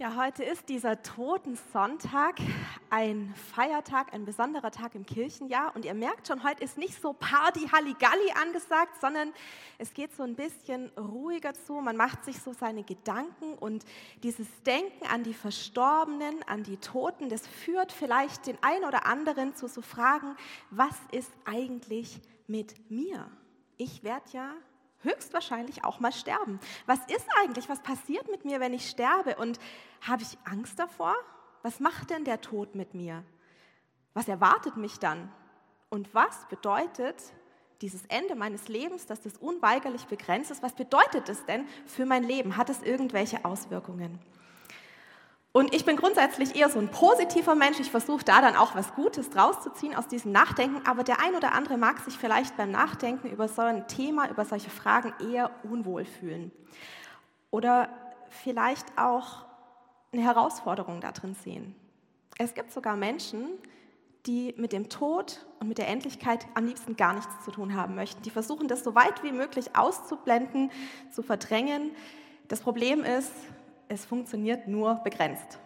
Ja, heute ist dieser Totensonntag ein Feiertag, ein besonderer Tag im Kirchenjahr. Und ihr merkt schon, heute ist nicht so Party Halligalli angesagt, sondern es geht so ein bisschen ruhiger zu. Man macht sich so seine Gedanken und dieses Denken an die Verstorbenen, an die Toten, das führt vielleicht den einen oder anderen zu so Fragen, was ist eigentlich mit mir? Ich werde ja höchstwahrscheinlich auch mal sterben. Was ist eigentlich, was passiert mit mir, wenn ich sterbe? Und habe ich Angst davor? Was macht denn der Tod mit mir? Was erwartet mich dann? Und was bedeutet dieses Ende meines Lebens, dass das unweigerlich begrenzt ist? Was bedeutet es denn für mein Leben? Hat es irgendwelche Auswirkungen? Und ich bin grundsätzlich eher so ein positiver Mensch. Ich versuche da dann auch was Gutes draus zu ziehen aus diesem Nachdenken. Aber der ein oder andere mag sich vielleicht beim Nachdenken über so ein Thema, über solche Fragen eher unwohl fühlen. Oder vielleicht auch eine Herausforderung da drin sehen. Es gibt sogar Menschen, die mit dem Tod und mit der Endlichkeit am liebsten gar nichts zu tun haben möchten. Die versuchen das so weit wie möglich auszublenden, zu verdrängen. Das Problem ist, es funktioniert nur begrenzt.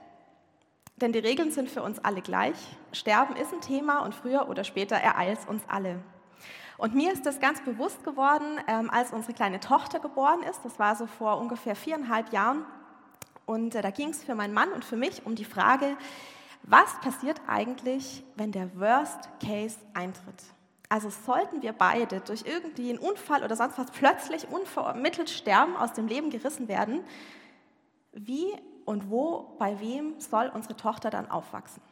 Denn die Regeln sind für uns alle gleich. Sterben ist ein Thema und früher oder später ereilt es uns alle. Und mir ist das ganz bewusst geworden, ähm, als unsere kleine Tochter geboren ist. Das war so vor ungefähr viereinhalb Jahren. Und äh, da ging es für meinen Mann und für mich um die Frage, was passiert eigentlich, wenn der Worst Case eintritt? Also sollten wir beide durch irgendwie einen Unfall oder sonst was plötzlich unvermittelt sterben, aus dem Leben gerissen werden, wie und wo, bei wem soll unsere Tochter dann aufwachsen?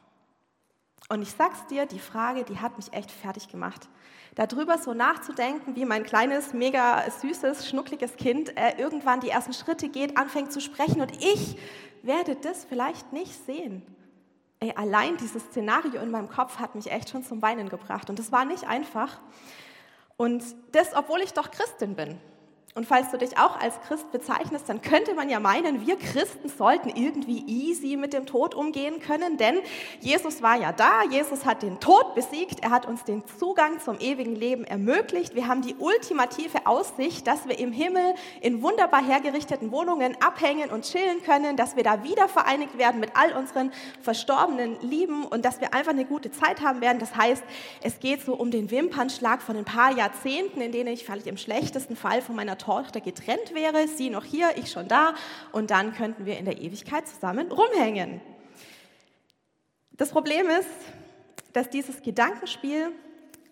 Und ich sag's dir, die Frage, die hat mich echt fertig gemacht. Darüber so nachzudenken, wie mein kleines, mega süßes, schnuckliges Kind äh, irgendwann die ersten Schritte geht, anfängt zu sprechen und ich werde das vielleicht nicht sehen. Ey, allein dieses Szenario in meinem Kopf hat mich echt schon zum Weinen gebracht und das war nicht einfach. Und das, obwohl ich doch Christin bin. Und falls du dich auch als Christ bezeichnest, dann könnte man ja meinen, wir Christen sollten irgendwie easy mit dem Tod umgehen können, denn Jesus war ja da, Jesus hat den Tod besiegt, er hat uns den Zugang zum ewigen Leben ermöglicht. Wir haben die ultimative Aussicht, dass wir im Himmel in wunderbar hergerichteten Wohnungen abhängen und chillen können, dass wir da wieder vereinigt werden mit all unseren verstorbenen Lieben und dass wir einfach eine gute Zeit haben werden. Das heißt, es geht so um den Wimpernschlag von ein paar Jahrzehnten, in denen ich vielleicht im schlechtesten Fall von meiner Tochter getrennt wäre, sie noch hier, ich schon da, und dann könnten wir in der Ewigkeit zusammen rumhängen. Das Problem ist, dass dieses Gedankenspiel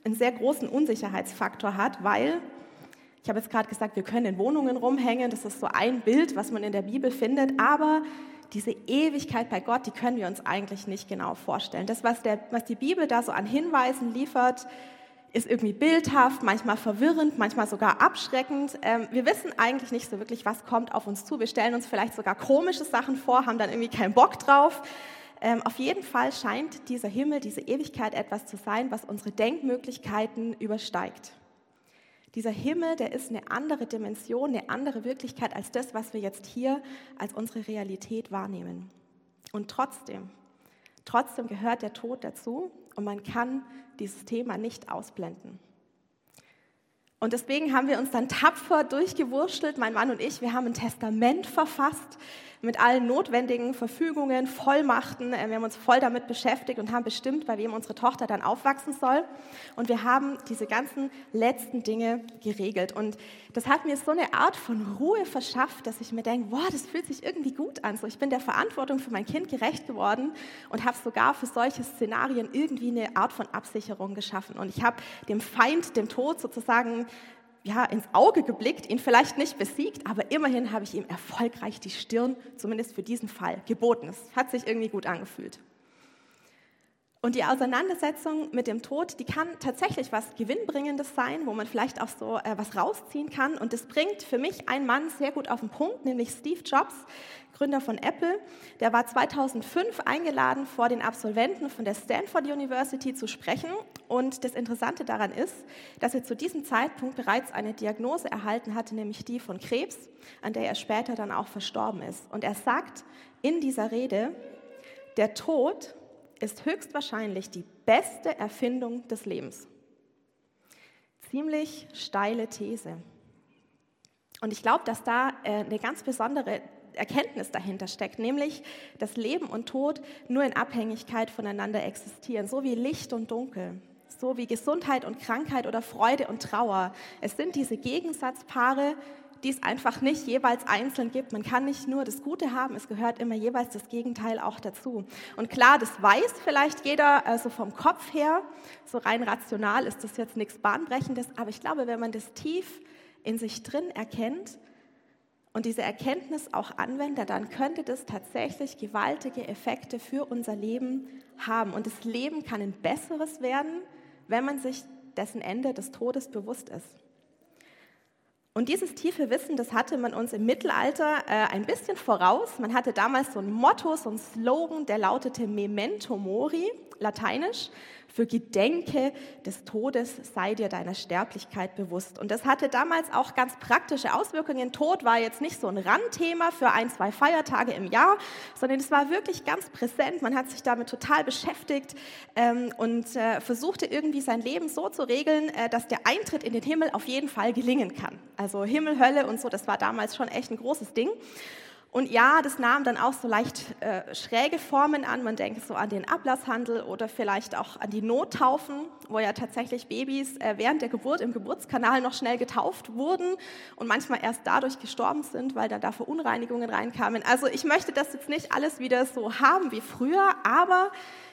einen sehr großen Unsicherheitsfaktor hat, weil, ich habe jetzt gerade gesagt, wir können in Wohnungen rumhängen, das ist so ein Bild, was man in der Bibel findet, aber diese Ewigkeit bei Gott, die können wir uns eigentlich nicht genau vorstellen. Das, was, der, was die Bibel da so an Hinweisen liefert, ist irgendwie bildhaft, manchmal verwirrend, manchmal sogar abschreckend. Ähm, wir wissen eigentlich nicht so wirklich, was kommt auf uns zu. Wir stellen uns vielleicht sogar komische Sachen vor, haben dann irgendwie keinen Bock drauf. Ähm, auf jeden Fall scheint dieser Himmel, diese Ewigkeit etwas zu sein, was unsere Denkmöglichkeiten übersteigt. Dieser Himmel, der ist eine andere Dimension, eine andere Wirklichkeit als das, was wir jetzt hier als unsere Realität wahrnehmen. Und trotzdem, trotzdem gehört der Tod dazu und man kann dieses Thema nicht ausblenden. Und deswegen haben wir uns dann tapfer durchgewurschtelt, mein Mann und ich. Wir haben ein Testament verfasst mit allen notwendigen Verfügungen, Vollmachten. Äh, wir haben uns voll damit beschäftigt und haben bestimmt, bei wem unsere Tochter dann aufwachsen soll. Und wir haben diese ganzen letzten Dinge geregelt. Und das hat mir so eine Art von Ruhe verschafft, dass ich mir denke, boah, das fühlt sich irgendwie gut an. So, ich bin der Verantwortung für mein Kind gerecht geworden und habe sogar für solche Szenarien irgendwie eine Art von Absicherung geschaffen. Und ich habe dem Feind, dem Tod sozusagen ja, ins Auge geblickt, ihn vielleicht nicht besiegt, aber immerhin habe ich ihm erfolgreich die Stirn, zumindest für diesen Fall, geboten. Es hat sich irgendwie gut angefühlt. Und die Auseinandersetzung mit dem Tod, die kann tatsächlich was Gewinnbringendes sein, wo man vielleicht auch so äh, was rausziehen kann. Und das bringt für mich einen Mann sehr gut auf den Punkt, nämlich Steve Jobs, Gründer von Apple. Der war 2005 eingeladen, vor den Absolventen von der Stanford University zu sprechen. Und das Interessante daran ist, dass er zu diesem Zeitpunkt bereits eine Diagnose erhalten hatte, nämlich die von Krebs, an der er später dann auch verstorben ist. Und er sagt in dieser Rede, der Tod ist höchstwahrscheinlich die beste Erfindung des Lebens. Ziemlich steile These. Und ich glaube, dass da äh, eine ganz besondere Erkenntnis dahinter steckt, nämlich, dass Leben und Tod nur in Abhängigkeit voneinander existieren, so wie Licht und Dunkel, so wie Gesundheit und Krankheit oder Freude und Trauer. Es sind diese Gegensatzpaare, die es einfach nicht jeweils einzeln gibt. Man kann nicht nur das Gute haben, es gehört immer jeweils das Gegenteil auch dazu. Und klar, das weiß vielleicht jeder, also vom Kopf her, so rein rational ist das jetzt nichts Bahnbrechendes, aber ich glaube, wenn man das tief in sich drin erkennt und diese Erkenntnis auch anwendet, dann könnte das tatsächlich gewaltige Effekte für unser Leben haben. Und das Leben kann ein besseres werden, wenn man sich dessen Ende des Todes bewusst ist. Und dieses tiefe Wissen, das hatte man uns im Mittelalter äh, ein bisschen voraus. Man hatte damals so ein Motto, so ein Slogan, der lautete Memento Mori, lateinisch für Gedenke des Todes sei dir deiner Sterblichkeit bewusst. Und das hatte damals auch ganz praktische Auswirkungen. Tod war jetzt nicht so ein Randthema für ein, zwei Feiertage im Jahr, sondern es war wirklich ganz präsent. Man hat sich damit total beschäftigt ähm, und äh, versuchte irgendwie sein Leben so zu regeln, äh, dass der Eintritt in den Himmel auf jeden Fall gelingen kann. Also Himmel, Hölle und so, das war damals schon echt ein großes Ding. Und ja, das nahm dann auch so leicht äh, schräge Formen an. Man denkt so an den Ablasshandel oder vielleicht auch an die Nottaufen, wo ja tatsächlich Babys äh, während der Geburt im Geburtskanal noch schnell getauft wurden und manchmal erst dadurch gestorben sind, weil dann da Verunreinigungen reinkamen. Also ich möchte das jetzt nicht alles wieder so haben wie früher, aber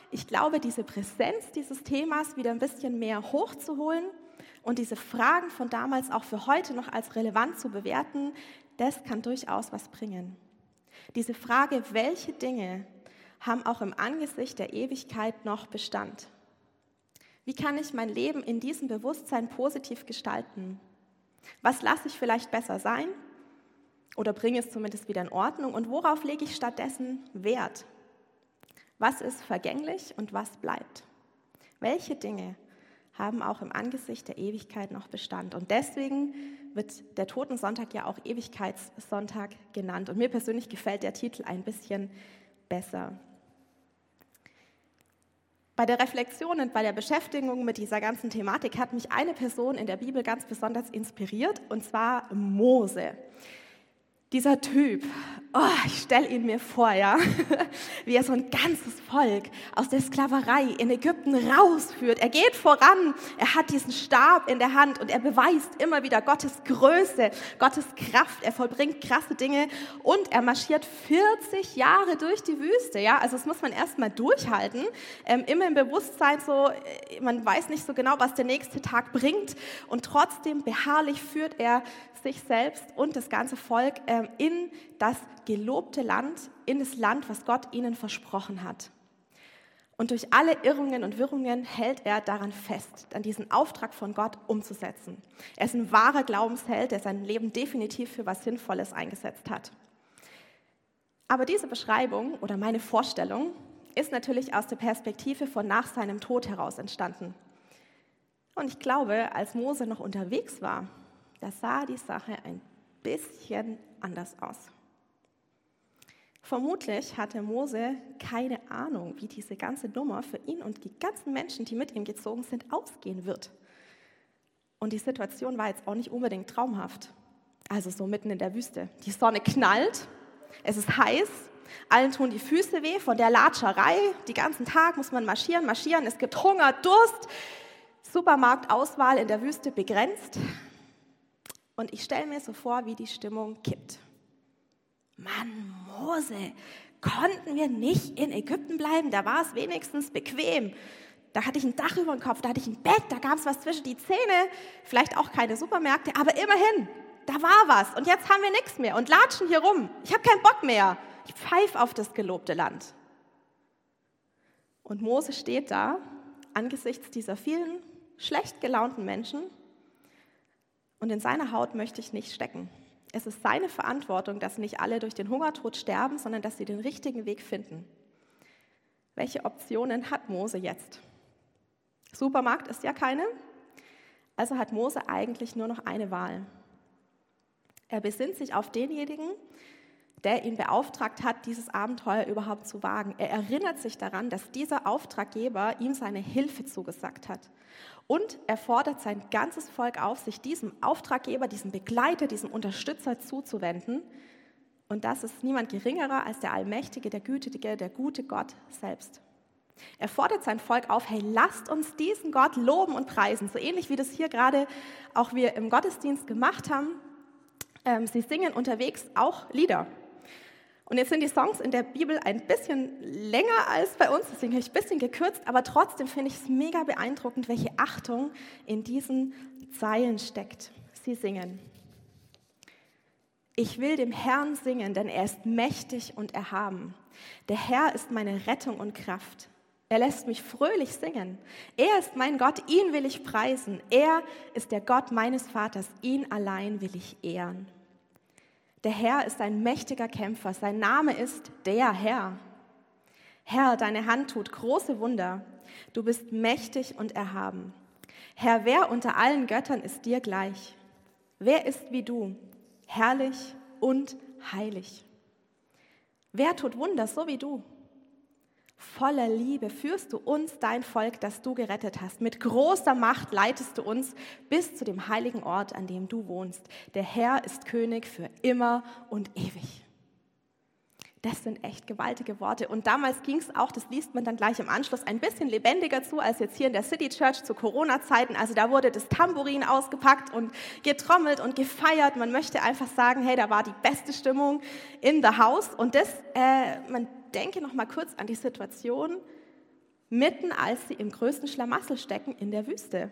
ich glaube, diese Präsenz dieses Themas wieder ein bisschen mehr hochzuholen und diese Fragen von damals auch für heute noch als relevant zu bewerten, das kann durchaus was bringen. Diese Frage, welche Dinge haben auch im Angesicht der Ewigkeit noch Bestand? Wie kann ich mein Leben in diesem Bewusstsein positiv gestalten? Was lasse ich vielleicht besser sein oder bringe es zumindest wieder in Ordnung? Und worauf lege ich stattdessen Wert? Was ist vergänglich und was bleibt? Welche Dinge haben auch im Angesicht der Ewigkeit noch Bestand? Und deswegen wird der Totensonntag ja auch Ewigkeitssonntag genannt. Und mir persönlich gefällt der Titel ein bisschen besser. Bei der Reflexion und bei der Beschäftigung mit dieser ganzen Thematik hat mich eine Person in der Bibel ganz besonders inspiriert, und zwar Mose. Dieser Typ, oh, ich stelle ihn mir vor, ja, wie er so ein ganzes Volk aus der Sklaverei in Ägypten rausführt. Er geht voran, er hat diesen Stab in der Hand und er beweist immer wieder Gottes Größe, Gottes Kraft. Er vollbringt krasse Dinge und er marschiert 40 Jahre durch die Wüste. Ja, also das muss man erstmal durchhalten. Ähm, immer im Bewusstsein so, äh, man weiß nicht so genau, was der nächste Tag bringt und trotzdem beharrlich führt er sich selbst und das ganze Volk ähm, in das gelobte Land, in das Land, was Gott ihnen versprochen hat. Und durch alle Irrungen und Wirrungen hält er daran fest, an diesen Auftrag von Gott umzusetzen. Er ist ein wahrer Glaubensheld, der sein Leben definitiv für was Sinnvolles eingesetzt hat. Aber diese Beschreibung oder meine Vorstellung ist natürlich aus der Perspektive von nach seinem Tod heraus entstanden. Und ich glaube, als Mose noch unterwegs war, da sah die Sache ein bisschen anders aus. Vermutlich hatte Mose keine Ahnung, wie diese ganze Nummer für ihn und die ganzen Menschen, die mit ihm gezogen sind, ausgehen wird. Und die Situation war jetzt auch nicht unbedingt traumhaft. Also so mitten in der Wüste. Die Sonne knallt, es ist heiß, allen tun die Füße weh von der Latscherei. Die ganzen Tag muss man marschieren, marschieren. Es gibt Hunger, Durst. Supermarktauswahl in der Wüste begrenzt. Und ich stelle mir so vor, wie die Stimmung kippt. Mann, Mose, konnten wir nicht in Ägypten bleiben? Da war es wenigstens bequem. Da hatte ich ein Dach über dem Kopf, da hatte ich ein Bett, da gab es was zwischen die Zähne, vielleicht auch keine Supermärkte, aber immerhin, da war was. Und jetzt haben wir nichts mehr und latschen hier rum. Ich habe keinen Bock mehr. Ich pfeife auf das gelobte Land. Und Mose steht da angesichts dieser vielen schlecht gelaunten Menschen und in seiner Haut möchte ich nicht stecken. Es ist seine Verantwortung, dass nicht alle durch den Hungertod sterben, sondern dass sie den richtigen Weg finden. Welche Optionen hat Mose jetzt? Supermarkt ist ja keine, also hat Mose eigentlich nur noch eine Wahl. Er besinnt sich auf denjenigen, der ihn beauftragt hat, dieses Abenteuer überhaupt zu wagen. Er erinnert sich daran, dass dieser Auftraggeber ihm seine Hilfe zugesagt hat. Und er fordert sein ganzes Volk auf, sich diesem Auftraggeber, diesem Begleiter, diesem Unterstützer zuzuwenden Und das ist niemand geringerer als der allmächtige, der gütige, der gute Gott selbst. Er fordert sein Volk auf, hey, lasst uns diesen Gott loben und preisen. So ähnlich wie das hier gerade auch wir im Gottesdienst gemacht haben. Ähm, sie singen unterwegs auch Lieder. Und jetzt sind die Songs in der Bibel ein bisschen länger als bei uns, deswegen habe ich ein bisschen gekürzt, aber trotzdem finde ich es mega beeindruckend, welche Achtung in diesen Zeilen steckt. Sie singen. Ich will dem Herrn singen, denn er ist mächtig und erhaben. Der Herr ist meine Rettung und Kraft. Er lässt mich fröhlich singen. Er ist mein Gott, ihn will ich preisen. Er ist der Gott meines Vaters, ihn allein will ich ehren. Der Herr ist ein mächtiger Kämpfer, sein Name ist der Herr. Herr, deine Hand tut große Wunder. Du bist mächtig und erhaben. Herr, wer unter allen Göttern ist dir gleich? Wer ist wie du, herrlich und heilig? Wer tut Wunder so wie du? Voller Liebe führst du uns, dein Volk, das du gerettet hast. Mit großer Macht leitest du uns bis zu dem heiligen Ort, an dem du wohnst. Der Herr ist König für immer und ewig. Das sind echt gewaltige Worte. Und damals ging es auch, das liest man dann gleich im Anschluss, ein bisschen lebendiger zu als jetzt hier in der City Church zu Corona-Zeiten. Also da wurde das Tambourin ausgepackt und getrommelt und gefeiert. Man möchte einfach sagen, hey, da war die beste Stimmung in the house. Und das, äh, man denke noch mal kurz an die Situation, mitten als sie im größten Schlamassel stecken in der Wüste.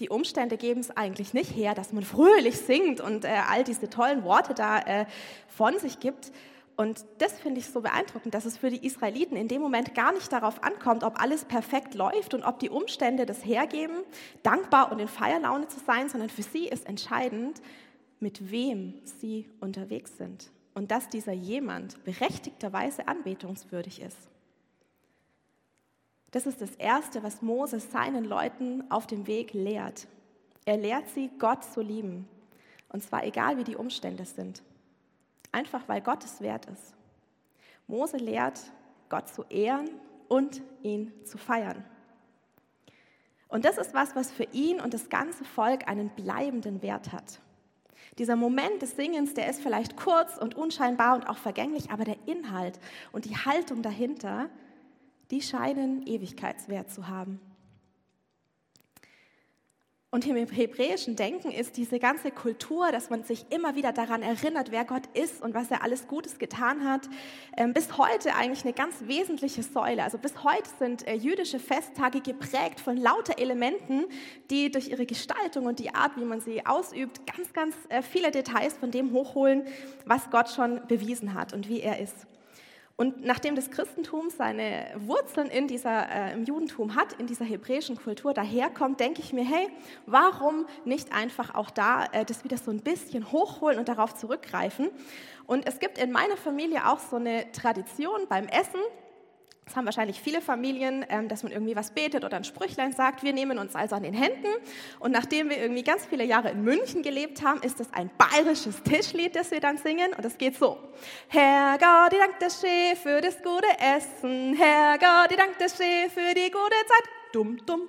Die Umstände geben es eigentlich nicht her, dass man fröhlich singt und äh, all diese tollen Worte da äh, von sich gibt. Und das finde ich so beeindruckend, dass es für die Israeliten in dem Moment gar nicht darauf ankommt, ob alles perfekt läuft und ob die Umstände das hergeben, dankbar und in Feierlaune zu sein, sondern für sie ist entscheidend, mit wem sie unterwegs sind und dass dieser jemand berechtigterweise anbetungswürdig ist. Das ist das Erste, was Moses seinen Leuten auf dem Weg lehrt. Er lehrt sie, Gott zu lieben. Und zwar egal, wie die Umstände sind. Einfach weil Gott es wert ist. Mose lehrt, Gott zu ehren und ihn zu feiern. Und das ist was, was für ihn und das ganze Volk einen bleibenden Wert hat. Dieser Moment des Singens, der ist vielleicht kurz und unscheinbar und auch vergänglich, aber der Inhalt und die Haltung dahinter, die scheinen Ewigkeitswert zu haben. Und im hebräischen Denken ist diese ganze Kultur, dass man sich immer wieder daran erinnert, wer Gott ist und was er alles Gutes getan hat, ähm, bis heute eigentlich eine ganz wesentliche Säule. Also bis heute sind äh, jüdische Festtage geprägt von lauter Elementen, die durch ihre Gestaltung und die Art, wie man sie ausübt, ganz, ganz äh, viele Details von dem hochholen, was Gott schon bewiesen hat und wie er ist. Und nachdem das Christentum seine Wurzeln in dieser, äh, im Judentum hat, in dieser hebräischen Kultur daherkommt, denke ich mir, hey, warum nicht einfach auch da äh, das wieder so ein bisschen hochholen und darauf zurückgreifen? Und es gibt in meiner Familie auch so eine Tradition beim Essen, das haben wahrscheinlich viele Familien, ähm, dass man irgendwie was betet oder ein Sprüchlein sagt. Wir nehmen uns also an den Händen. Und nachdem wir irgendwie ganz viele Jahre in München gelebt haben, ist das ein bayerisches Tischlied, das wir dann singen. Und das geht so. Herr Gott, ich danke dir für das gute Essen. Herr Gott, ich danke dir für die gute Zeit. Dumm, dumm.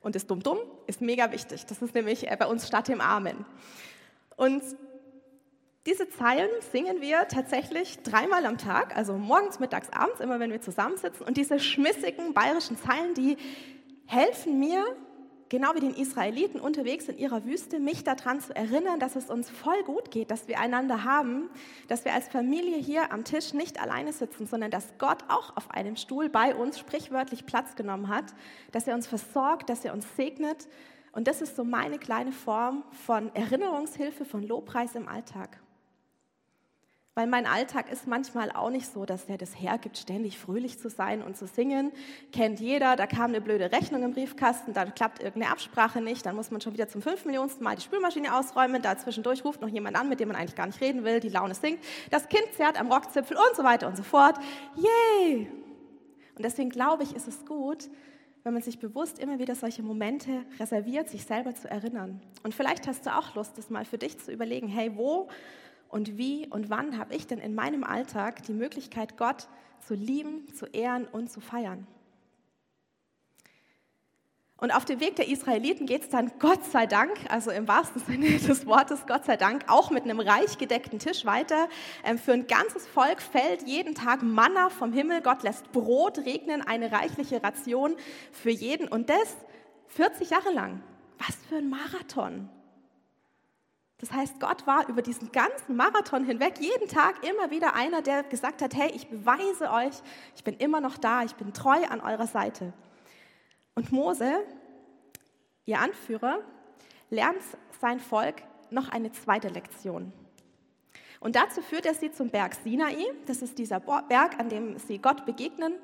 Und das Dumm, dumm ist mega wichtig. Das ist nämlich äh, bei uns statt dem Amen. Und diese Zeilen singen wir tatsächlich dreimal am Tag, also morgens, mittags, abends, immer wenn wir zusammensitzen. Und diese schmissigen bayerischen Zeilen, die helfen mir, genau wie den Israeliten unterwegs in ihrer Wüste, mich daran zu erinnern, dass es uns voll gut geht, dass wir einander haben, dass wir als Familie hier am Tisch nicht alleine sitzen, sondern dass Gott auch auf einem Stuhl bei uns sprichwörtlich Platz genommen hat, dass er uns versorgt, dass er uns segnet. Und das ist so meine kleine Form von Erinnerungshilfe, von Lobpreis im Alltag. Weil mein Alltag ist manchmal auch nicht so, dass der das hergibt, ständig fröhlich zu sein und zu singen. Kennt jeder, da kam eine blöde Rechnung im Briefkasten, dann klappt irgendeine Absprache nicht, dann muss man schon wieder zum fünf Millionsten Mal die Spülmaschine ausräumen, da zwischendurch ruft noch jemand an, mit dem man eigentlich gar nicht reden will, die Laune sinkt, das Kind zerrt am Rockzipfel und so weiter und so fort. Yay! Und deswegen glaube ich, ist es gut, wenn man sich bewusst immer wieder solche Momente reserviert, sich selber zu erinnern. Und vielleicht hast du auch Lust, das mal für dich zu überlegen, hey, wo und wie und wann habe ich denn in meinem Alltag die Möglichkeit, Gott zu lieben, zu ehren und zu feiern? Und auf dem Weg der Israeliten geht es dann Gott sei Dank, also im wahrsten Sinne des Wortes Gott sei Dank, auch mit einem reich gedeckten Tisch weiter. Ähm, für ein ganzes Volk fällt jeden Tag Manna vom Himmel. Gott lässt Brot regnen, eine reichliche Ration für jeden. Und das 40 Jahre lang. Was für ein Marathon. Das heißt, Gott war über diesen ganzen Marathon hinweg jeden Tag immer wieder einer, der gesagt hat, hey, ich beweise euch, ich bin immer noch da, ich bin treu an eurer Seite. Und Mose, ihr Anführer, lernt sein Volk noch eine zweite Lektion. Und dazu führt er sie zum Berg Sinai. Das ist dieser Berg, an dem sie Gott begegnen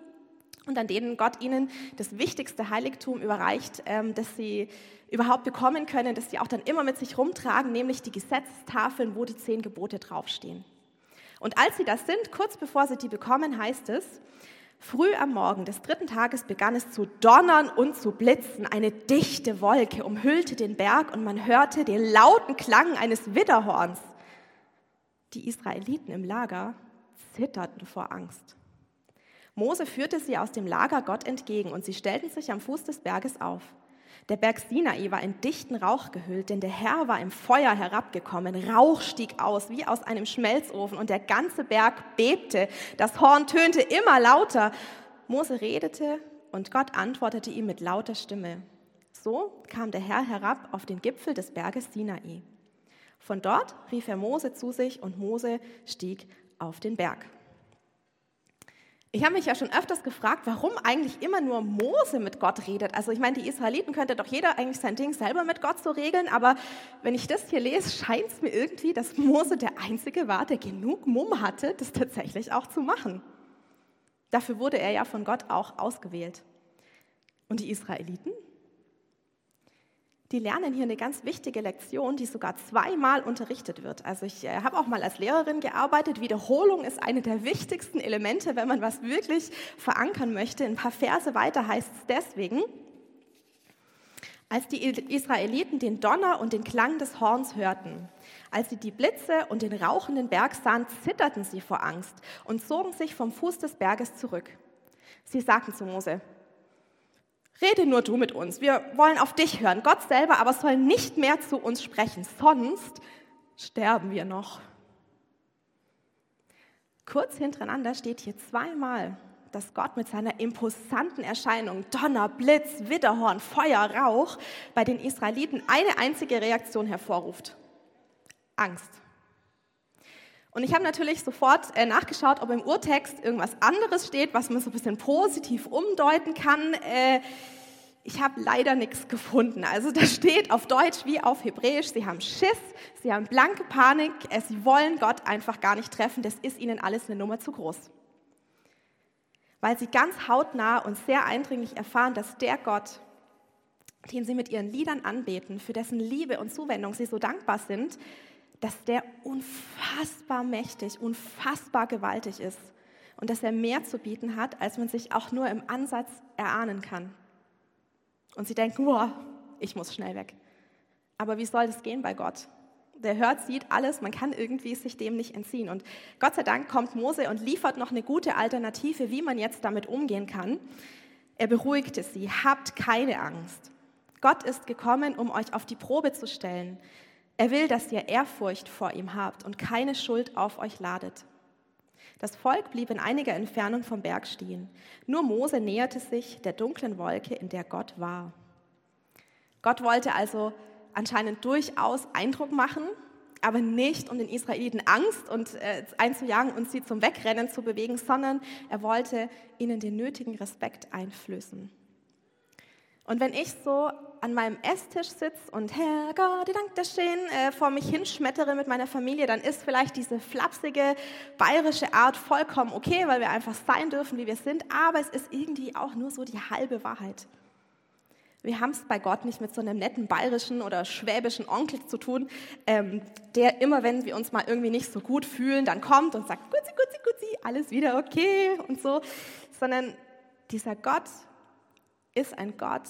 und an denen Gott ihnen das wichtigste Heiligtum überreicht, ähm, das sie überhaupt bekommen können, das sie auch dann immer mit sich rumtragen, nämlich die Gesetzestafeln, wo die zehn Gebote draufstehen. Und als sie das sind, kurz bevor sie die bekommen, heißt es, Früh am Morgen des dritten Tages begann es zu donnern und zu blitzen. Eine dichte Wolke umhüllte den Berg und man hörte den lauten Klang eines Widderhorns. Die Israeliten im Lager zitterten vor Angst. Mose führte sie aus dem Lager Gott entgegen und sie stellten sich am Fuß des Berges auf. Der Berg Sinai war in dichten Rauch gehüllt, denn der Herr war im Feuer herabgekommen. Rauch stieg aus wie aus einem Schmelzofen und der ganze Berg bebte. Das Horn tönte immer lauter. Mose redete und Gott antwortete ihm mit lauter Stimme. So kam der Herr herab auf den Gipfel des Berges Sinai. Von dort rief er Mose zu sich und Mose stieg auf den Berg. Ich habe mich ja schon öfters gefragt, warum eigentlich immer nur Mose mit Gott redet. Also ich meine, die Israeliten könnte doch jeder eigentlich sein Ding selber mit Gott so regeln, aber wenn ich das hier lese, scheint es mir irgendwie, dass Mose der Einzige war, der genug Mumm hatte, das tatsächlich auch zu machen. Dafür wurde er ja von Gott auch ausgewählt. Und die Israeliten? Die lernen hier eine ganz wichtige Lektion, die sogar zweimal unterrichtet wird. Also ich äh, habe auch mal als Lehrerin gearbeitet. Wiederholung ist eine der wichtigsten Elemente, wenn man was wirklich verankern möchte. Ein paar Verse weiter heißt es deswegen, als die Israeliten den Donner und den Klang des Horns hörten, als sie die Blitze und den rauchenden Berg sahen, zitterten sie vor Angst und zogen sich vom Fuß des Berges zurück. Sie sagten zu Mose, Rede nur du mit uns. Wir wollen auf dich hören. Gott selber aber soll nicht mehr zu uns sprechen, sonst sterben wir noch. Kurz hintereinander steht hier zweimal, dass Gott mit seiner imposanten Erscheinung, Donner, Blitz, Widderhorn, Feuer, Rauch, bei den Israeliten eine einzige Reaktion hervorruft. Angst. Und ich habe natürlich sofort äh, nachgeschaut, ob im Urtext irgendwas anderes steht, was man so ein bisschen positiv umdeuten kann. Äh, ich habe leider nichts gefunden. Also da steht auf Deutsch wie auf Hebräisch, sie haben Schiss, sie haben blanke Panik, äh, sie wollen Gott einfach gar nicht treffen, das ist ihnen alles eine Nummer zu groß. Weil sie ganz hautnah und sehr eindringlich erfahren, dass der Gott, den sie mit ihren Liedern anbeten, für dessen Liebe und Zuwendung sie so dankbar sind, dass der unfassbar mächtig, unfassbar gewaltig ist und dass er mehr zu bieten hat, als man sich auch nur im Ansatz erahnen kann. Und sie denken, boah, ich muss schnell weg. Aber wie soll das gehen bei Gott? Der hört, sieht alles, man kann irgendwie sich dem nicht entziehen. Und Gott sei Dank kommt Mose und liefert noch eine gute Alternative, wie man jetzt damit umgehen kann. Er beruhigte sie, habt keine Angst. Gott ist gekommen, um euch auf die Probe zu stellen. Er will, dass ihr Ehrfurcht vor ihm habt und keine Schuld auf euch ladet. Das Volk blieb in einiger Entfernung vom Berg stehen. Nur Mose näherte sich der dunklen Wolke, in der Gott war. Gott wollte also anscheinend durchaus Eindruck machen, aber nicht um den Israeliten Angst und, äh, einzujagen und sie zum Wegrennen zu bewegen, sondern er wollte ihnen den nötigen Respekt einflößen. Und wenn ich so an meinem Esstisch sitze und Herr Gott, dank dir schön, äh, vor mich hinschmettere mit meiner Familie, dann ist vielleicht diese flapsige bayerische Art vollkommen okay, weil wir einfach sein dürfen, wie wir sind, aber es ist irgendwie auch nur so die halbe Wahrheit. Wir haben es bei Gott nicht mit so einem netten bayerischen oder schwäbischen Onkel zu tun, ähm, der immer, wenn wir uns mal irgendwie nicht so gut fühlen, dann kommt und sagt, gutzi, gutzi, gutzi, alles wieder okay und so, sondern dieser Gott ist ein Gott,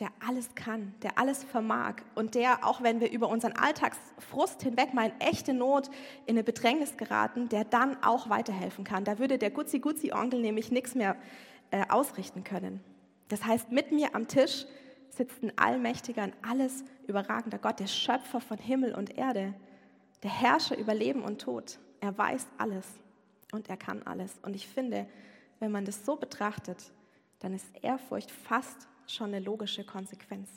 der alles kann, der alles vermag und der, auch wenn wir über unseren Alltagsfrust hinweg mal in echte Not, in eine Bedrängnis geraten, der dann auch weiterhelfen kann. Da würde der Gutzi-Gutzi-Onkel nämlich nichts mehr äh, ausrichten können. Das heißt, mit mir am Tisch sitzt ein allmächtiger und alles überragender Gott, der Schöpfer von Himmel und Erde, der Herrscher über Leben und Tod. Er weiß alles und er kann alles. Und ich finde, wenn man das so betrachtet, dann ist Ehrfurcht fast schon eine logische Konsequenz.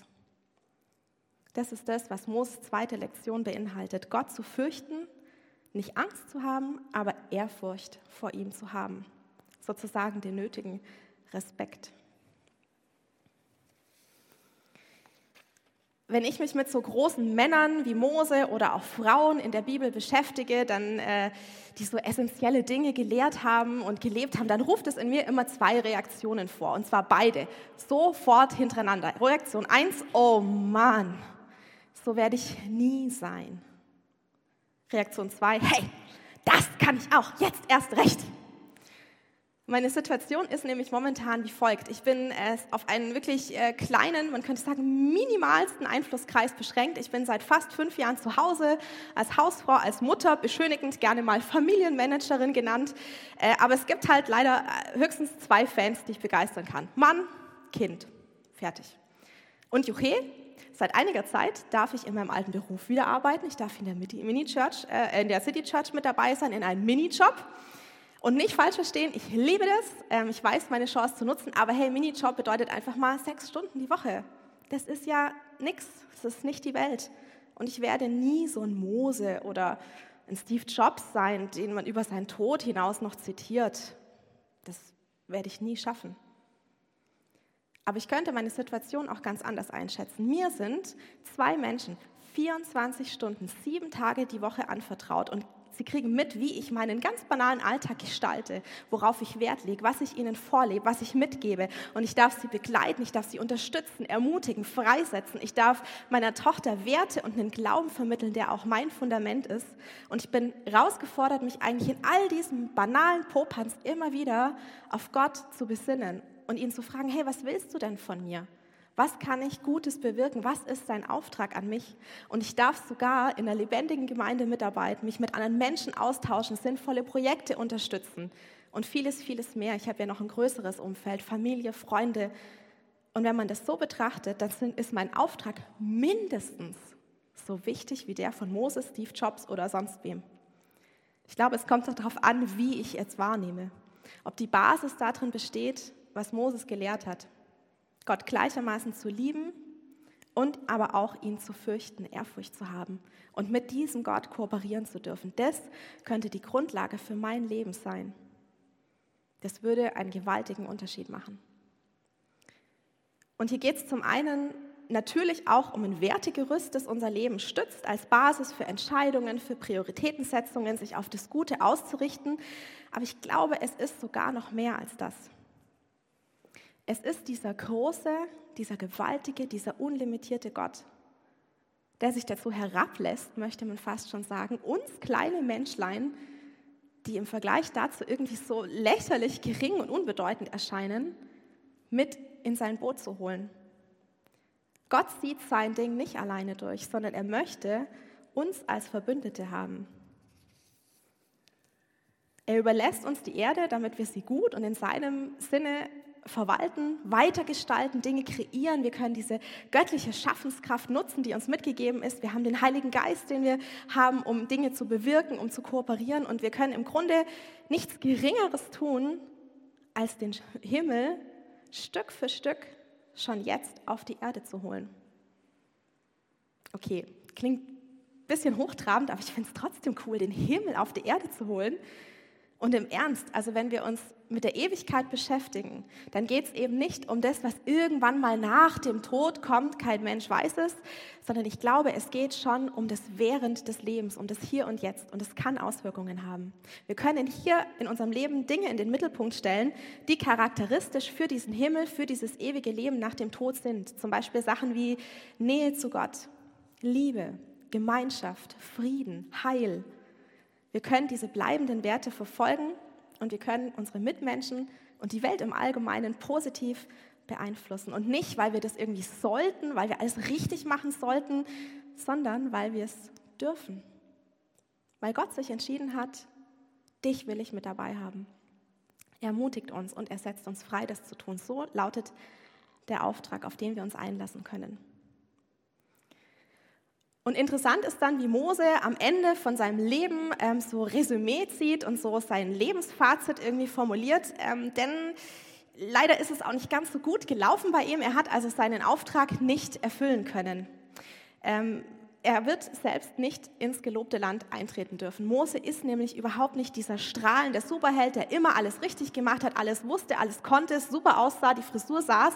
Das ist das, was Moses zweite Lektion beinhaltet. Gott zu fürchten, nicht Angst zu haben, aber Ehrfurcht vor ihm zu haben. Sozusagen den nötigen Respekt. Wenn ich mich mit so großen Männern wie Mose oder auch Frauen in der Bibel beschäftige, dann äh, die so essentielle Dinge gelehrt haben und gelebt haben, dann ruft es in mir immer zwei Reaktionen vor. Und zwar beide, sofort hintereinander. Reaktion 1, oh Mann, so werde ich nie sein. Reaktion 2, hey, das kann ich auch, jetzt erst recht. Meine Situation ist nämlich momentan wie folgt. Ich bin äh, auf einen wirklich äh, kleinen, man könnte sagen minimalsten Einflusskreis beschränkt. Ich bin seit fast fünf Jahren zu Hause als Hausfrau, als Mutter, beschönigend gerne mal Familienmanagerin genannt. Äh, aber es gibt halt leider höchstens zwei Fans, die ich begeistern kann. Mann, Kind, fertig. Und Juche, seit einiger Zeit darf ich in meinem alten Beruf wieder arbeiten. Ich darf in der Mini-Church, in der City Church mit dabei sein, in einem Minijob. Und nicht falsch verstehen, ich liebe das, ähm, ich weiß meine Chance zu nutzen, aber hey, Minijob bedeutet einfach mal sechs Stunden die Woche. Das ist ja nichts, das ist nicht die Welt. Und ich werde nie so ein Mose oder ein Steve Jobs sein, den man über seinen Tod hinaus noch zitiert. Das werde ich nie schaffen. Aber ich könnte meine Situation auch ganz anders einschätzen. Mir sind zwei Menschen 24 Stunden, sieben Tage die Woche anvertraut und Sie kriegen mit, wie ich meinen ganz banalen Alltag gestalte, worauf ich Wert lege, was ich ihnen vorlebe, was ich mitgebe. Und ich darf sie begleiten, ich darf sie unterstützen, ermutigen, freisetzen. Ich darf meiner Tochter Werte und einen Glauben vermitteln, der auch mein Fundament ist. Und ich bin herausgefordert, mich eigentlich in all diesen banalen Popanz immer wieder auf Gott zu besinnen und ihn zu fragen, hey, was willst du denn von mir? Was kann ich Gutes bewirken? Was ist sein Auftrag an mich? Und ich darf sogar in einer lebendigen Gemeinde mitarbeiten, mich mit anderen Menschen austauschen, sinnvolle Projekte unterstützen und vieles, vieles mehr. Ich habe ja noch ein größeres Umfeld, Familie, Freunde. Und wenn man das so betrachtet, dann ist mein Auftrag mindestens so wichtig wie der von Moses, Steve Jobs oder sonst wem. Ich glaube, es kommt darauf an, wie ich es wahrnehme. Ob die Basis darin besteht, was Moses gelehrt hat. Gott gleichermaßen zu lieben und aber auch ihn zu fürchten, Ehrfurcht zu haben und mit diesem Gott kooperieren zu dürfen. Das könnte die Grundlage für mein Leben sein. Das würde einen gewaltigen Unterschied machen. Und hier geht es zum einen natürlich auch um ein Wertegerüst, das unser Leben stützt, als Basis für Entscheidungen, für Prioritätensetzungen, sich auf das Gute auszurichten. Aber ich glaube, es ist sogar noch mehr als das. Es ist dieser große, dieser gewaltige, dieser unlimitierte Gott, der sich dazu herablässt, möchte man fast schon sagen, uns kleine Menschlein, die im Vergleich dazu irgendwie so lächerlich gering und unbedeutend erscheinen, mit in sein Boot zu holen. Gott sieht sein Ding nicht alleine durch, sondern er möchte uns als Verbündete haben. Er überlässt uns die Erde, damit wir sie gut und in seinem Sinne verwalten, weitergestalten, Dinge kreieren. Wir können diese göttliche Schaffenskraft nutzen, die uns mitgegeben ist. Wir haben den Heiligen Geist, den wir haben, um Dinge zu bewirken, um zu kooperieren. Und wir können im Grunde nichts Geringeres tun, als den Himmel Stück für Stück schon jetzt auf die Erde zu holen. Okay, klingt ein bisschen hochtrabend, aber ich finde es trotzdem cool, den Himmel auf die Erde zu holen. Und im Ernst, also wenn wir uns mit der Ewigkeit beschäftigen, dann geht es eben nicht um das, was irgendwann mal nach dem Tod kommt, kein Mensch weiß es, sondern ich glaube, es geht schon um das Während des Lebens, um das Hier und Jetzt und es kann Auswirkungen haben. Wir können hier in unserem Leben Dinge in den Mittelpunkt stellen, die charakteristisch für diesen Himmel, für dieses ewige Leben nach dem Tod sind. Zum Beispiel Sachen wie Nähe zu Gott, Liebe, Gemeinschaft, Frieden, Heil, wir können diese bleibenden Werte verfolgen und wir können unsere Mitmenschen und die Welt im Allgemeinen positiv beeinflussen. Und nicht, weil wir das irgendwie sollten, weil wir alles richtig machen sollten, sondern weil wir es dürfen. Weil Gott sich entschieden hat, dich will ich mit dabei haben. Er ermutigt uns und er setzt uns frei, das zu tun. So lautet der Auftrag, auf den wir uns einlassen können. Und interessant ist dann, wie Mose am Ende von seinem Leben ähm, so Resümee zieht und so sein Lebensfazit irgendwie formuliert. Ähm, denn leider ist es auch nicht ganz so gut gelaufen bei ihm. Er hat also seinen Auftrag nicht erfüllen können. Ähm, er wird selbst nicht ins gelobte Land eintreten dürfen. Mose ist nämlich überhaupt nicht dieser strahlende Superheld, der immer alles richtig gemacht hat, alles wusste, alles konnte, super aussah, die Frisur saß,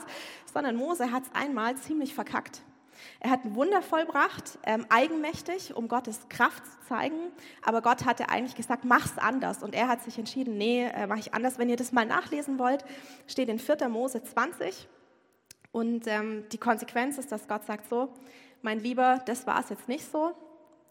sondern Mose hat es einmal ziemlich verkackt. Er hat ein Wunder vollbracht, ähm, eigenmächtig, um Gottes Kraft zu zeigen. Aber Gott hatte eigentlich gesagt, mach's anders. Und er hat sich entschieden, nee, äh, mache ich anders. Wenn ihr das mal nachlesen wollt, steht in 4. Mose 20. Und ähm, die Konsequenz ist, dass Gott sagt so, mein Lieber, das war es jetzt nicht so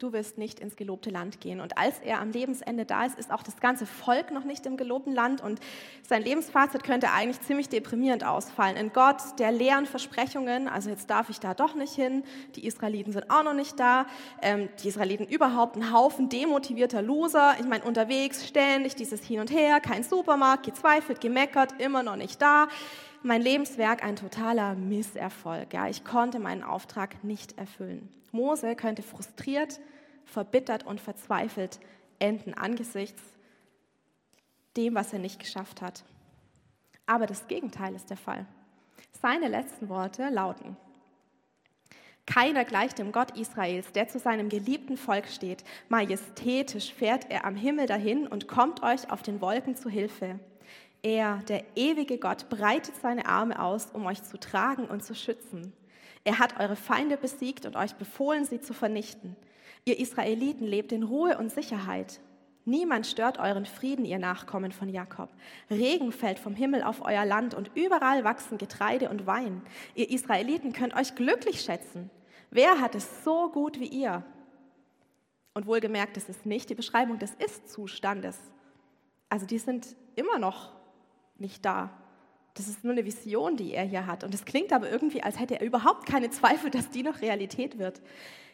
du wirst nicht ins gelobte Land gehen. Und als er am Lebensende da ist, ist auch das ganze Volk noch nicht im gelobten Land und sein Lebensfazit könnte eigentlich ziemlich deprimierend ausfallen. In Gott, der leeren Versprechungen, also jetzt darf ich da doch nicht hin, die Israeliten sind auch noch nicht da, ähm, die Israeliten überhaupt ein Haufen demotivierter Loser, ich meine unterwegs ständig dieses Hin und Her, kein Supermarkt, gezweifelt, gemeckert, immer noch nicht da mein Lebenswerk ein totaler Misserfolg. Ja, ich konnte meinen Auftrag nicht erfüllen. Mose könnte frustriert, verbittert und verzweifelt enden angesichts dem, was er nicht geschafft hat. Aber das Gegenteil ist der Fall. Seine letzten Worte lauten, keiner gleicht dem Gott Israels, der zu seinem geliebten Volk steht. Majestätisch fährt er am Himmel dahin und kommt euch auf den Wolken zu Hilfe. Er, der ewige Gott, breitet seine Arme aus, um euch zu tragen und zu schützen. Er hat eure Feinde besiegt und euch befohlen, sie zu vernichten. Ihr Israeliten lebt in Ruhe und Sicherheit. Niemand stört euren Frieden, ihr Nachkommen von Jakob. Regen fällt vom Himmel auf euer Land und überall wachsen Getreide und Wein. Ihr Israeliten könnt euch glücklich schätzen. Wer hat es so gut wie ihr? Und wohlgemerkt, das ist nicht die Beschreibung des Ist-Zustandes. Also die sind immer noch nicht da. Das ist nur eine Vision, die er hier hat. Und es klingt aber irgendwie, als hätte er überhaupt keine Zweifel, dass die noch Realität wird.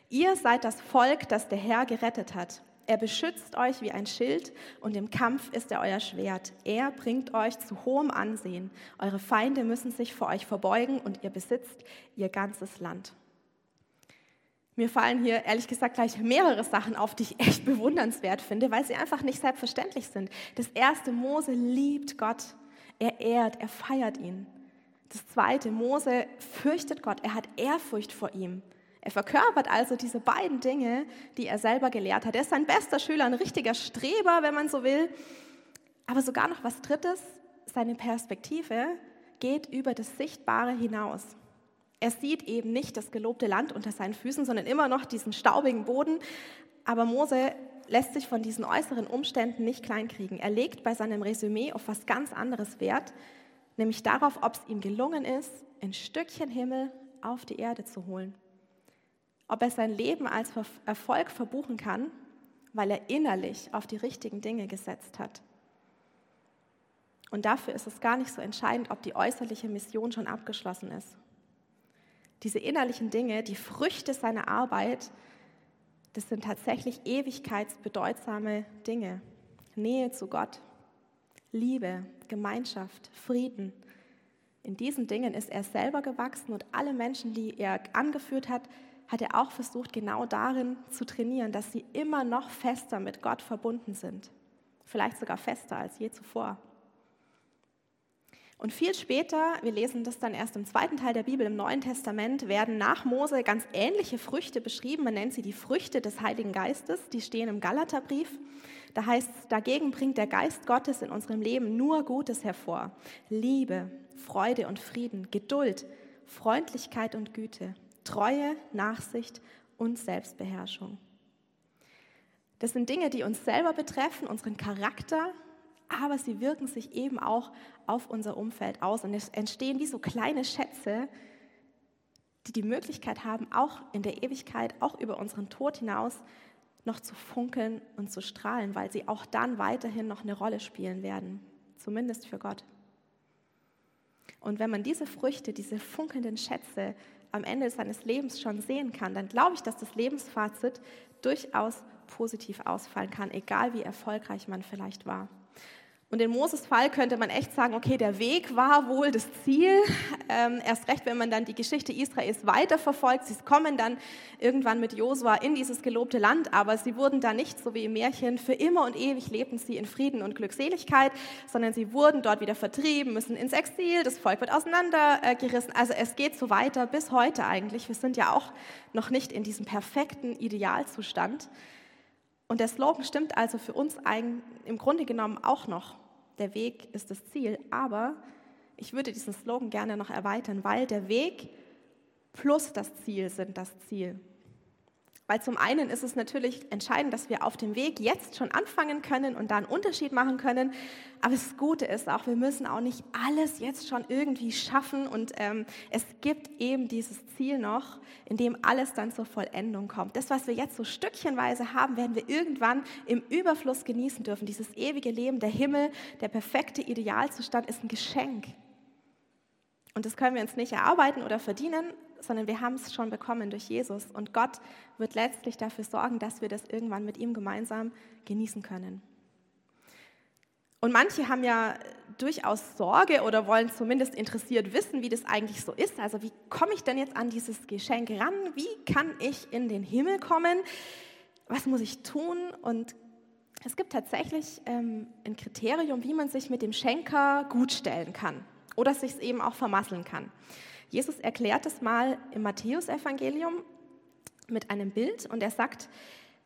Ihr seid das Volk, das der Herr gerettet hat. Er beschützt euch wie ein Schild und im Kampf ist er euer Schwert. Er bringt euch zu hohem Ansehen. Eure Feinde müssen sich vor euch verbeugen und ihr besitzt ihr ganzes Land. Mir fallen hier ehrlich gesagt gleich mehrere Sachen auf, die ich echt bewundernswert finde, weil sie einfach nicht selbstverständlich sind. Das erste, Mose liebt Gott. Er ehrt, er feiert ihn. Das zweite, Mose fürchtet Gott, er hat Ehrfurcht vor ihm. Er verkörpert also diese beiden Dinge, die er selber gelehrt hat. Er ist sein bester Schüler, ein richtiger Streber, wenn man so will. Aber sogar noch was Drittes, seine Perspektive geht über das Sichtbare hinaus. Er sieht eben nicht das gelobte Land unter seinen Füßen, sondern immer noch diesen staubigen Boden. Aber Mose lässt sich von diesen äußeren Umständen nicht kleinkriegen. Er legt bei seinem Resümee auf was ganz anderes Wert, nämlich darauf, ob es ihm gelungen ist, ein Stückchen Himmel auf die Erde zu holen. Ob er sein Leben als Erfolg verbuchen kann, weil er innerlich auf die richtigen Dinge gesetzt hat. Und dafür ist es gar nicht so entscheidend, ob die äußerliche Mission schon abgeschlossen ist. Diese innerlichen Dinge, die Früchte seiner Arbeit, das sind tatsächlich ewigkeitsbedeutsame Dinge. Nähe zu Gott, Liebe, Gemeinschaft, Frieden. In diesen Dingen ist er selber gewachsen und alle Menschen, die er angeführt hat, hat er auch versucht, genau darin zu trainieren, dass sie immer noch fester mit Gott verbunden sind. Vielleicht sogar fester als je zuvor. Und viel später, wir lesen das dann erst im zweiten Teil der Bibel, im Neuen Testament, werden nach Mose ganz ähnliche Früchte beschrieben. Man nennt sie die Früchte des Heiligen Geistes. Die stehen im Galaterbrief. Da heißt es, dagegen bringt der Geist Gottes in unserem Leben nur Gutes hervor. Liebe, Freude und Frieden, Geduld, Freundlichkeit und Güte, Treue, Nachsicht und Selbstbeherrschung. Das sind Dinge, die uns selber betreffen, unseren Charakter, aber sie wirken sich eben auch auf unser Umfeld aus. Und es entstehen wie so kleine Schätze, die die Möglichkeit haben, auch in der Ewigkeit, auch über unseren Tod hinaus, noch zu funkeln und zu strahlen, weil sie auch dann weiterhin noch eine Rolle spielen werden, zumindest für Gott. Und wenn man diese Früchte, diese funkelnden Schätze am Ende seines Lebens schon sehen kann, dann glaube ich, dass das Lebensfazit durchaus positiv ausfallen kann, egal wie erfolgreich man vielleicht war. Und in Moses Fall könnte man echt sagen, okay, der Weg war wohl das Ziel. Ähm, erst recht, wenn man dann die Geschichte Israels weiterverfolgt. Sie kommen dann irgendwann mit Josua in dieses gelobte Land, aber sie wurden da nicht so wie im Märchen, für immer und ewig lebten sie in Frieden und Glückseligkeit, sondern sie wurden dort wieder vertrieben, müssen ins Exil, das Volk wird auseinandergerissen. Also es geht so weiter bis heute eigentlich. Wir sind ja auch noch nicht in diesem perfekten Idealzustand. Und der Slogan stimmt also für uns im Grunde genommen auch noch. Der Weg ist das Ziel, aber ich würde diesen Slogan gerne noch erweitern, weil der Weg plus das Ziel sind das Ziel. Weil zum einen ist es natürlich entscheidend, dass wir auf dem Weg jetzt schon anfangen können und da einen Unterschied machen können. Aber das Gute ist auch, wir müssen auch nicht alles jetzt schon irgendwie schaffen. Und ähm, es gibt eben dieses Ziel noch, in dem alles dann zur Vollendung kommt. Das, was wir jetzt so stückchenweise haben, werden wir irgendwann im Überfluss genießen dürfen. Dieses ewige Leben, der Himmel, der perfekte Idealzustand ist ein Geschenk. Und das können wir uns nicht erarbeiten oder verdienen, sondern wir haben es schon bekommen durch Jesus. Und Gott wird letztlich dafür sorgen, dass wir das irgendwann mit ihm gemeinsam genießen können. Und manche haben ja durchaus Sorge oder wollen zumindest interessiert wissen, wie das eigentlich so ist. Also wie komme ich denn jetzt an dieses Geschenk ran? Wie kann ich in den Himmel kommen? Was muss ich tun? Und es gibt tatsächlich ähm, ein Kriterium, wie man sich mit dem Schenker gut stellen kann oder sich es eben auch vermasseln kann. Jesus erklärt es mal im Matthäusevangelium mit einem Bild und er sagt,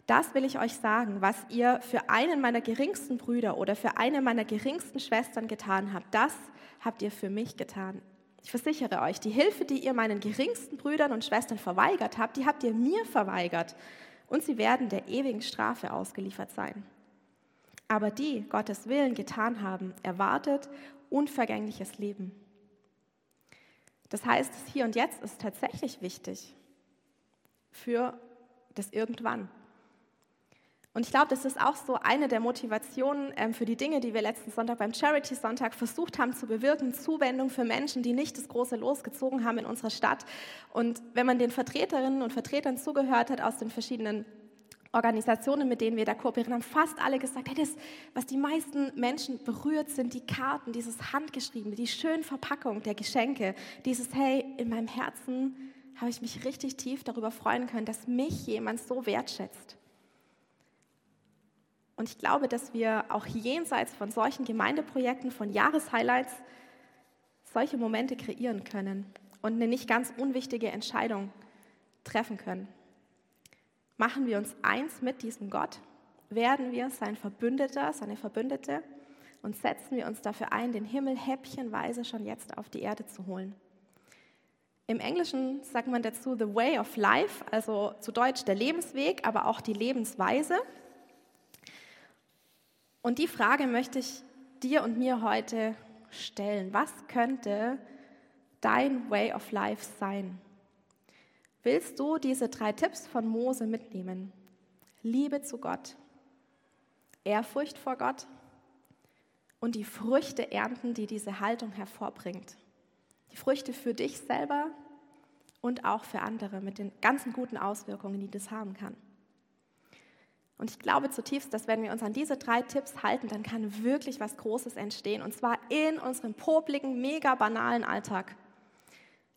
das will ich euch sagen, was ihr für einen meiner geringsten Brüder oder für eine meiner geringsten Schwestern getan habt, das habt ihr für mich getan. Ich versichere euch, die Hilfe, die ihr meinen geringsten Brüdern und Schwestern verweigert habt, die habt ihr mir verweigert und sie werden der ewigen Strafe ausgeliefert sein. Aber die Gottes Willen getan haben, erwartet unvergängliches Leben. Das heißt, das Hier und Jetzt ist tatsächlich wichtig für das Irgendwann. Und ich glaube, das ist auch so eine der Motivationen ähm, für die Dinge, die wir letzten Sonntag beim Charity Sonntag versucht haben zu bewirken, Zuwendung für Menschen, die nicht das große Los gezogen haben in unserer Stadt. Und wenn man den Vertreterinnen und Vertretern zugehört hat aus den verschiedenen Organisationen, mit denen wir da kooperieren, haben fast alle gesagt, hey, das, was die meisten Menschen berührt, sind die Karten, dieses Handgeschriebene, die schöne Verpackung der Geschenke, dieses, hey, in meinem Herzen habe ich mich richtig tief darüber freuen können, dass mich jemand so wertschätzt. Und ich glaube, dass wir auch jenseits von solchen Gemeindeprojekten, von Jahreshighlights, solche Momente kreieren können und eine nicht ganz unwichtige Entscheidung treffen können. Machen wir uns eins mit diesem Gott? Werden wir sein Verbündeter, seine Verbündete? Und setzen wir uns dafür ein, den Himmel häppchenweise schon jetzt auf die Erde zu holen? Im Englischen sagt man dazu the way of life, also zu Deutsch der Lebensweg, aber auch die Lebensweise. Und die Frage möchte ich dir und mir heute stellen. Was könnte dein way of life sein? Willst du diese drei Tipps von Mose mitnehmen? Liebe zu Gott, Ehrfurcht vor Gott und die Früchte ernten, die diese Haltung hervorbringt. Die Früchte für dich selber und auch für andere mit den ganzen guten Auswirkungen, die das haben kann. Und ich glaube zutiefst, dass wenn wir uns an diese drei Tipps halten, dann kann wirklich was Großes entstehen. Und zwar in unserem popligen, mega banalen Alltag.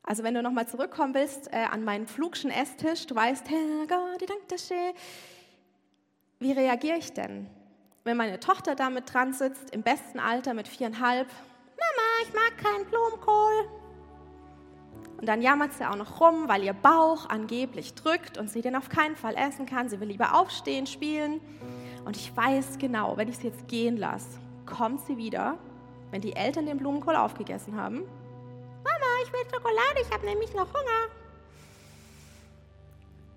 Also wenn du nochmal zurückkommen willst äh, an meinen Flugschen Esstisch, du weißt, wie reagiere ich denn, wenn meine Tochter da mit dran sitzt, im besten Alter mit viereinhalb, Mama, ich mag keinen Blumenkohl. Und dann jammert sie auch noch rum, weil ihr Bauch angeblich drückt und sie den auf keinen Fall essen kann. Sie will lieber aufstehen, spielen. Und ich weiß genau, wenn ich sie jetzt gehen lasse, kommt sie wieder, wenn die Eltern den Blumenkohl aufgegessen haben ich will Schokolade, ich habe nämlich noch Hunger.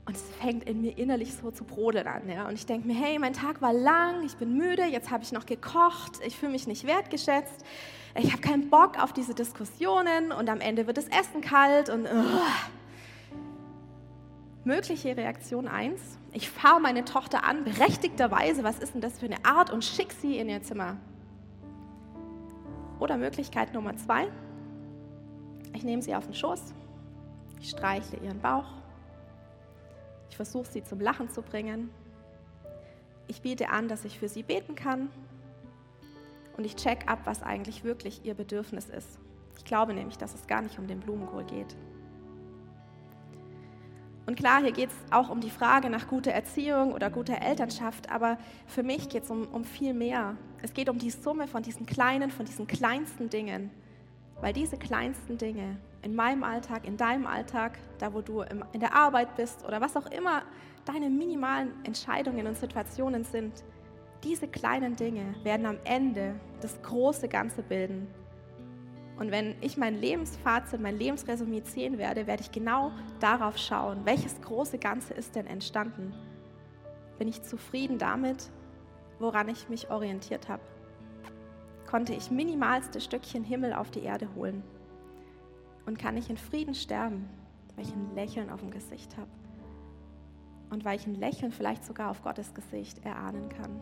Und es fängt in mir innerlich so zu brodeln an. Ja? Und ich denke mir, hey, mein Tag war lang, ich bin müde, jetzt habe ich noch gekocht, ich fühle mich nicht wertgeschätzt, ich habe keinen Bock auf diese Diskussionen und am Ende wird das Essen kalt und... Uh. Mögliche Reaktion 1, ich fahre meine Tochter an, berechtigterweise, was ist denn das für eine Art und schick sie in ihr Zimmer. Oder Möglichkeit Nummer 2, ich nehme sie auf den Schoß, ich streichle ihren Bauch, ich versuche sie zum Lachen zu bringen, ich biete an, dass ich für sie beten kann und ich check ab, was eigentlich wirklich ihr Bedürfnis ist. Ich glaube nämlich, dass es gar nicht um den Blumenkohl geht. Und klar, hier geht es auch um die Frage nach guter Erziehung oder guter Elternschaft, aber für mich geht es um, um viel mehr. Es geht um die Summe von diesen kleinen, von diesen kleinsten Dingen. Weil diese kleinsten Dinge in meinem Alltag, in deinem Alltag, da wo du in der Arbeit bist oder was auch immer deine minimalen Entscheidungen und Situationen sind, diese kleinen Dinge werden am Ende das große Ganze bilden. Und wenn ich mein Lebensfazit, mein Lebensresümee ziehen werde, werde ich genau darauf schauen, welches große Ganze ist denn entstanden. Bin ich zufrieden damit, woran ich mich orientiert habe? Konnte ich minimalste Stückchen Himmel auf die Erde holen? Und kann ich in Frieden sterben, weil ich ein Lächeln auf dem Gesicht habe? Und weil ich ein Lächeln vielleicht sogar auf Gottes Gesicht erahnen kann.